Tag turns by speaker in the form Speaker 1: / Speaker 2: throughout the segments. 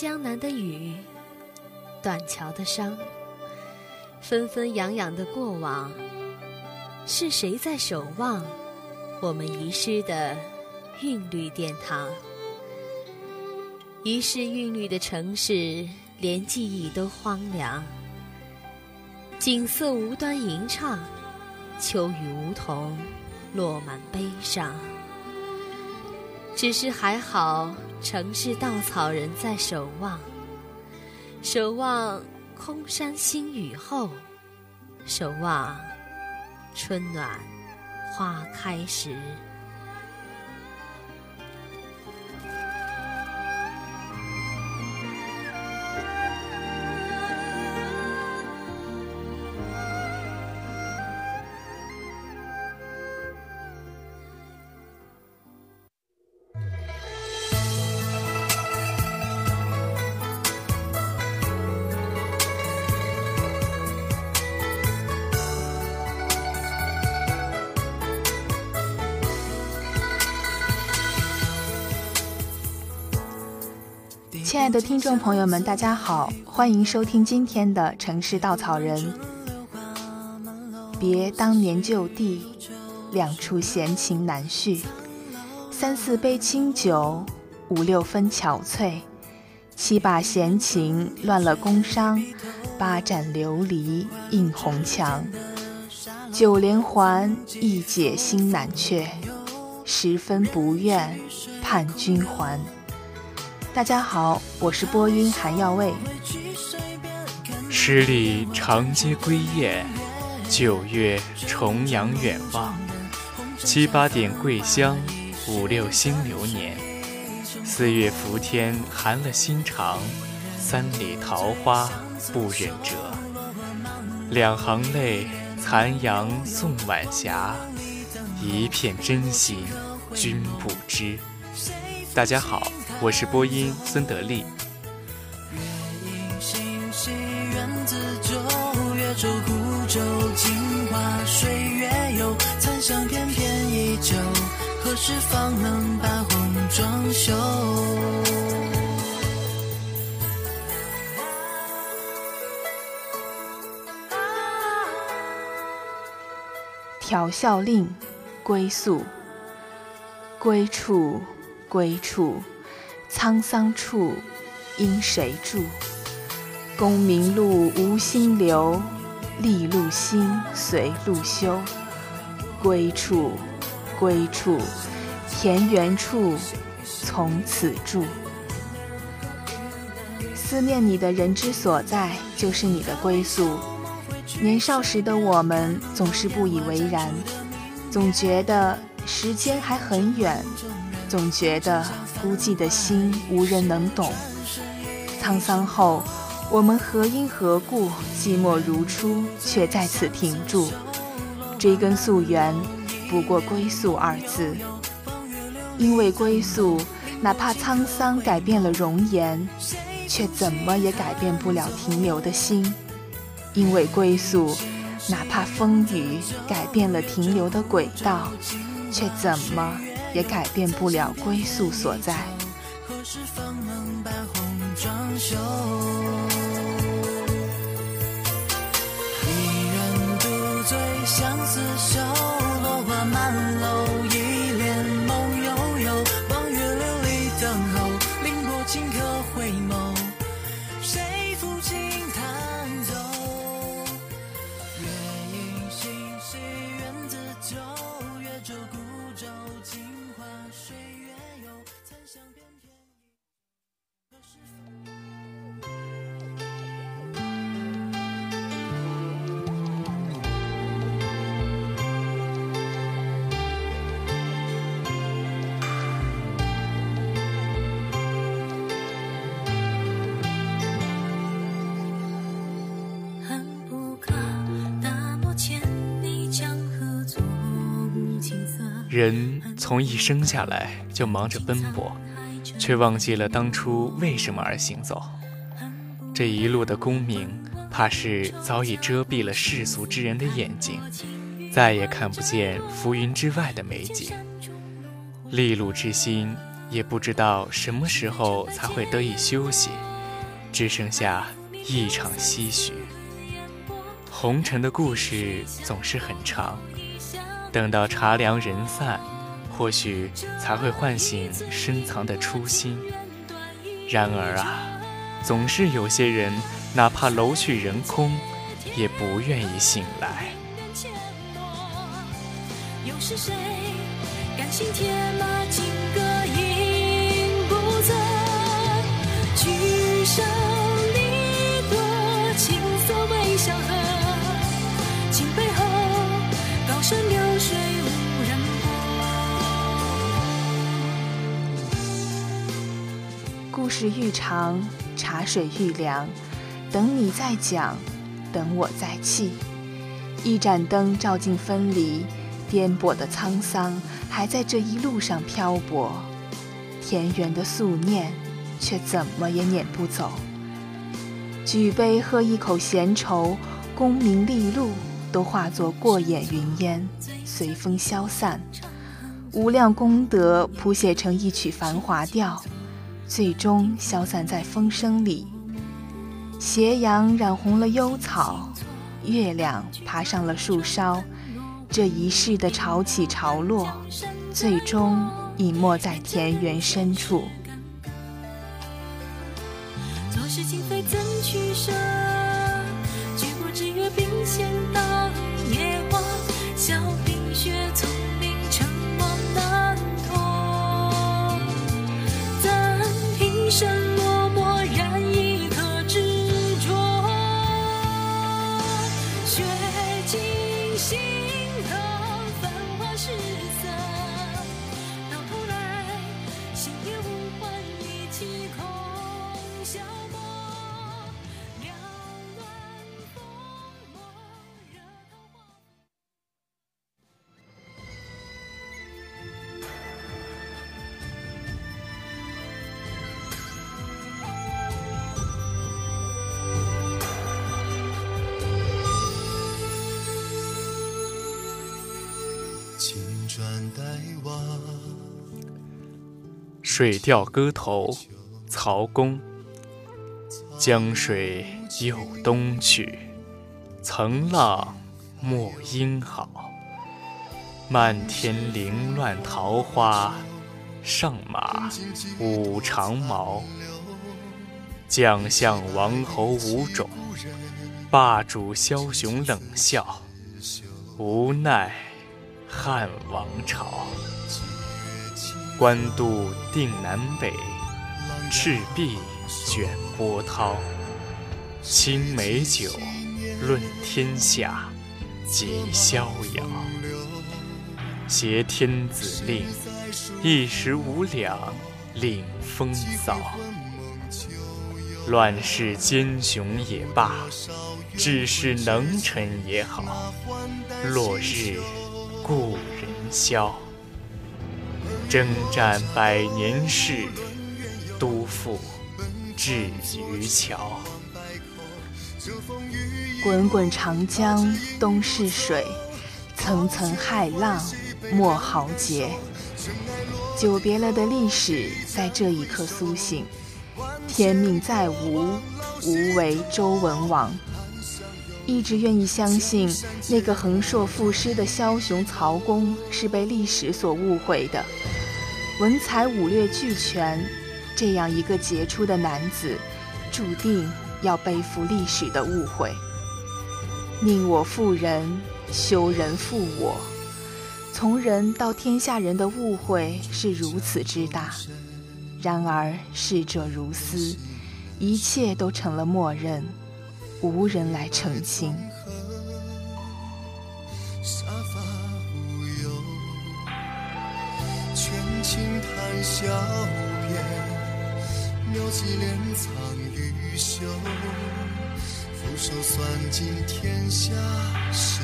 Speaker 1: 江南的雨，断桥的伤，纷纷扬扬的过往，是谁在守望我们遗失的韵律殿堂？遗失韵律的城市，连记忆都荒凉。景色无端吟唱，秋雨梧桐落满悲伤。只是还好。城市稻草人在守望，守望空山新雨后，守望春暖花开时。
Speaker 2: 亲爱的听众朋友们，大家好，欢迎收听今天的《城市稻草人》。别当年旧地，两处闲情难续。三四杯清酒，五六分憔悴。七把闲情乱了宫商，八盏琉璃映红墙。九连环一解心难却，十分不愿盼君还。大家好，我是播音韩耀卫。
Speaker 3: 十里长街归雁，九月重阳远望。七八点桂香，五六新流年。四月伏天寒了心肠，三里桃花不忍折。两行泪，残阳送晚霞。一片真心君不知。大家好。我是播音孙德利。月影星稀，缘自旧。月舟孤舟，镜花水月游。残香翩翩依旧，何时方能把红妆绣？
Speaker 2: 调笑令，归宿。归处，归处。沧桑处，因谁住？功名路无心留，利禄心随路修。归处，归处，田园处，从此住。思念你的人之所在，就是你的归宿。年少时的我们，总是不以为然，总觉得时间还很远。总觉得孤寂的心无人能懂，沧桑后，我们何因何故寂寞如初，却在此停住？追根溯源，不过归宿二字。因为归宿，哪怕沧桑改变了容颜，却怎么也改变不了停留的心。因为归宿，哪怕风雨改变了停留的轨道，却怎么？也改变不了归宿所在。
Speaker 4: 一人
Speaker 3: 从一生下来就忙着奔波，却忘记了当初为什么而行走。这一路的功名，怕是早已遮蔽了世俗之人的眼睛，再也看不见浮云之外的美景。利禄之心，也不知道什么时候才会得以休息，只剩下一场唏嘘。红尘的故事总是很长，等到茶凉人散，或许才会唤醒深藏的初心。然而啊。总是有些人，哪怕楼去人空，也不愿意醒来。又是谁甘心铁马金戈饮不醉？举手
Speaker 2: 故事愈长。茶水愈凉，等你再讲，等我再泣。一盏灯照进分离，颠簸的沧桑还在这一路上漂泊。田园的素念，却怎么也撵不走。举杯喝一口闲愁，功名利禄都化作过眼云烟，随风消散。无量功德谱写成一曲繁华调。最终消散在风声里，斜阳染红了幽草，月亮爬上了树梢，这一世的潮起潮落，最终隐没在田园深处。
Speaker 4: 做事情非怎取舍，举国之约并肩。
Speaker 3: 水调歌头·曹公》：江水有东去，层浪没英好。漫天凌乱桃花，上马舞长矛。将相王侯五种，霸主枭雄冷笑。无奈汉王朝。官渡定南北，赤壁卷波涛。青梅酒，论天下，几逍遥。挟天子令，一时无两，领风骚。乱世奸雄也罢，治世能臣也好。落日故人消。征战百年事，都付至渔桥。
Speaker 2: 滚滚长江东逝水，层层骇浪莫豪杰。久别了的历史在这一刻苏醒。天命再无，无为周文王。一直愿意相信，那个横槊赋诗的枭雄曹公是被历史所误会的。文才武略俱全，这样一个杰出的男子，注定要背负历史的误会。宁我负人，休人负我。从人到天下人的误会是如此之大，然而逝者如斯，一切都成了默认，无人来澄清。谈笑边，描几帘藏于袖。俯首算尽天下事，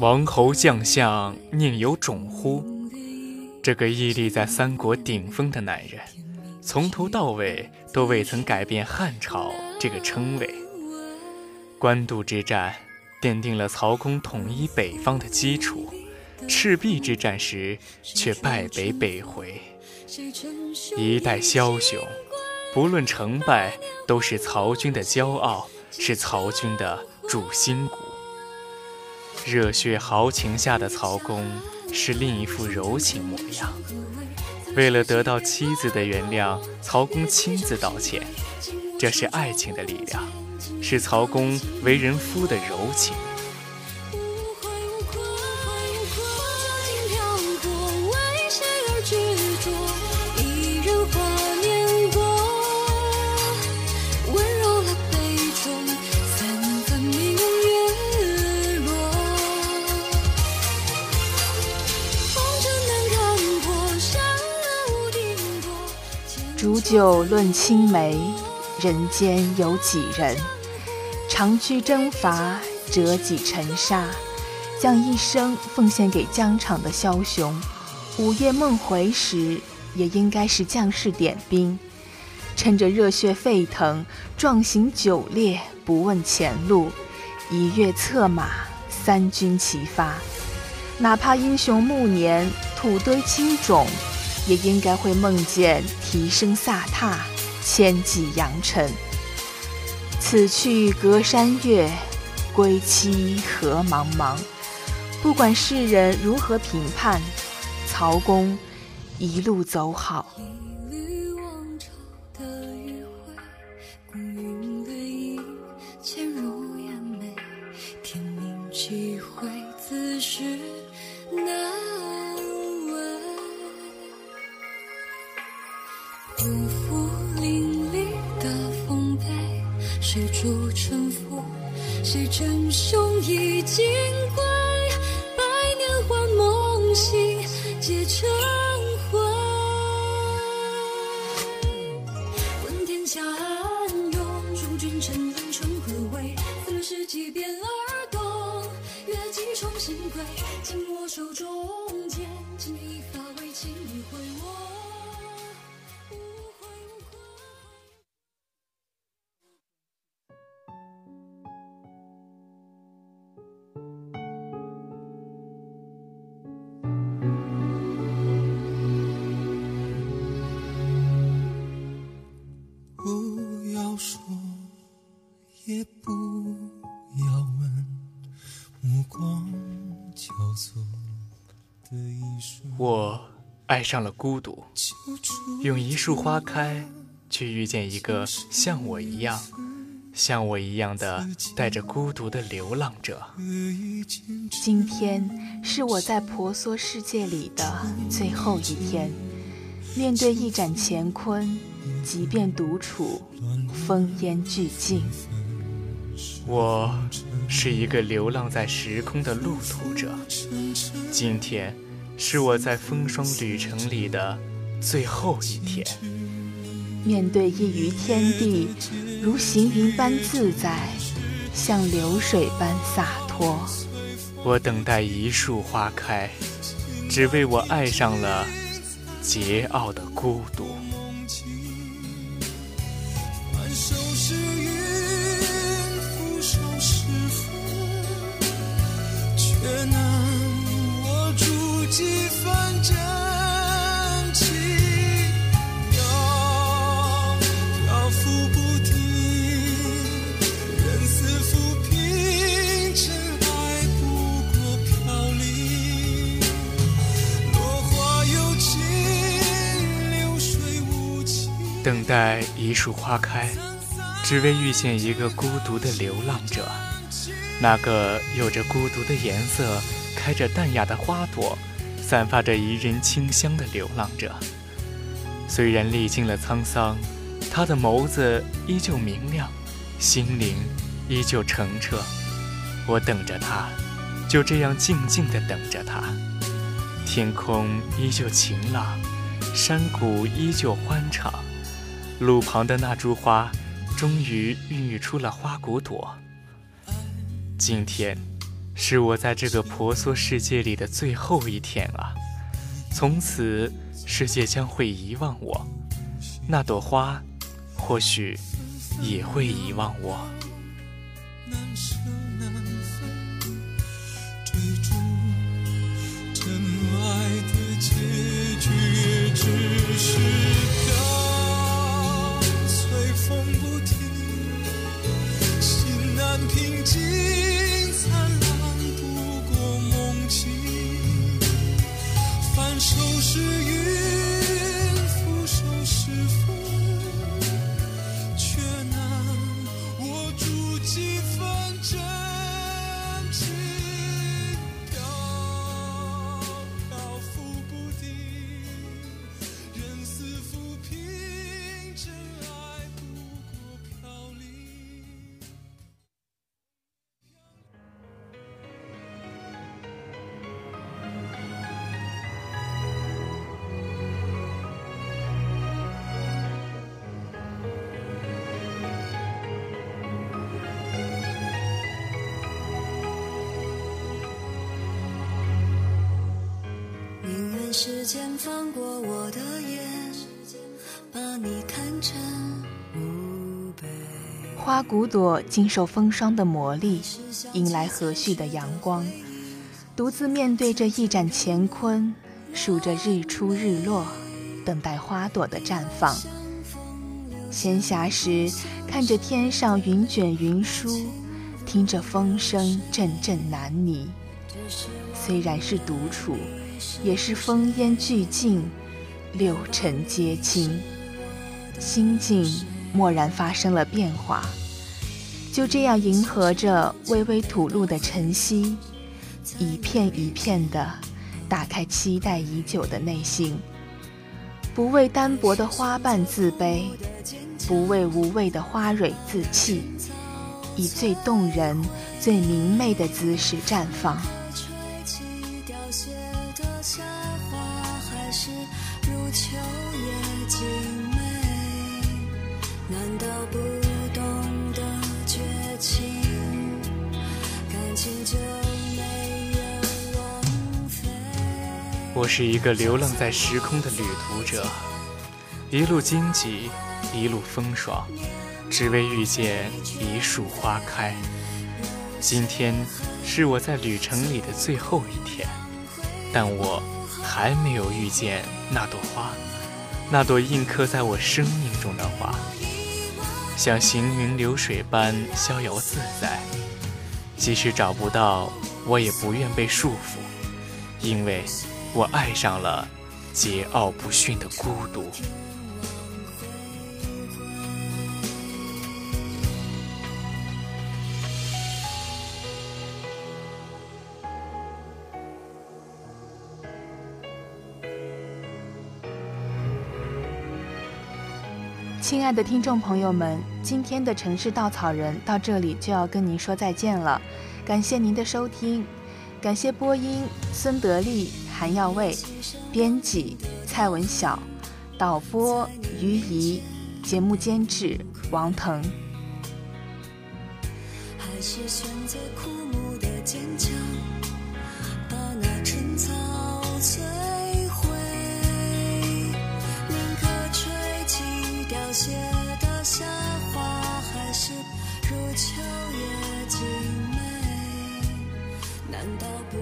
Speaker 3: 王侯将相宁有种乎？这个屹立在三国顶峰的男人，从头到尾都未曾改变汉朝这个称谓。官渡之战奠定了曹公统一北方的基础，赤壁之战时却败北北回。一代枭雄，不论成败，都是曹军的骄傲，是曹军的主心骨。热血豪情下的曹公是另一副柔情模样。为了得到妻子的原谅，曹公亲自道歉，这是爱情的力量，是曹公为人夫的柔情。
Speaker 2: 酒论青梅，人间有几人？长驱征伐，折戟沉沙，将一生奉献给疆场的枭雄，午夜梦回时，也应该是将士点兵，趁着热血沸腾，壮行九猎，不问前路，一跃策马，三军齐发。哪怕英雄暮年，土堆青冢。也应该会梦见蹄声飒沓，千骑扬尘。此去隔山岳，归期何茫茫。不管世人如何评判，曹公一路走好。
Speaker 4: 汽车。我
Speaker 3: 爱上了孤独，用一束花开去遇见一个像我一样、像我一样的带着孤独的流浪者。
Speaker 2: 今天是我在婆娑世界里的最后一天，面对一盏乾坤，即便独处，风烟俱净。
Speaker 3: 我是一个流浪在时空的路途者，今天。是我在风霜旅程里的最后一天。
Speaker 2: 面对一隅天地，如行云般自在，像流水般洒脱。
Speaker 3: 我等待一树花开，只为我爱上了桀骜的孤独。几分真情等待一树花开，只为遇见一个孤独的流浪者。那个有着孤独的颜色、开着淡雅的花朵、散发着宜人清香的流浪者。虽然历经了沧桑，他的眸子依旧明亮，心灵依旧澄澈。我等着他，就这样静静地等着他。天空依旧晴朗，山谷依旧欢畅。路旁的那株花，终于孕育出了花骨朵。今天，是我在这个婆娑世界里的最后一天啊！从此，世界将会遗忘我，那朵花，或许也会遗忘我。
Speaker 4: 难平静时间放过我的眼，把你看成。
Speaker 2: 花骨朵经受风霜的磨砺，迎来和煦的阳光，独自面对着一盏乾坤，数着日出日落，等待花朵的绽放。闲暇时，看着天上云卷云舒，听着风声阵阵难拟。虽然是独处。也是烽烟俱尽，六尘皆清，心境蓦然发生了变化。就这样迎合着微微吐露的晨曦，一片一片的打开期待已久的内心。不为单薄的花瓣自卑，不为无谓的花蕊自弃，以最动人、最明媚的姿势绽放。秋叶静美，难道不懂得绝情？感情就没有枉费。
Speaker 3: 我是一个流浪在时空的旅途者，一路荆棘，一路风霜，只为遇见一束花开。今天是我在旅程里的最后一天，但我。还没有遇见那朵花，那朵印刻在我生命中的花，像行云流水般逍遥自在。即使找不到，我也不愿被束缚，因为我爱上了桀骜不驯的孤独。
Speaker 2: 亲爱的听众朋友们，今天的城市稻草人到这里就要跟您说再见了，感谢您的收听，感谢播音孙德利、韩耀卫，编辑蔡文晓，导播于怡，节目监制王腾。还是选择枯木的坚强，秋月静美？难道不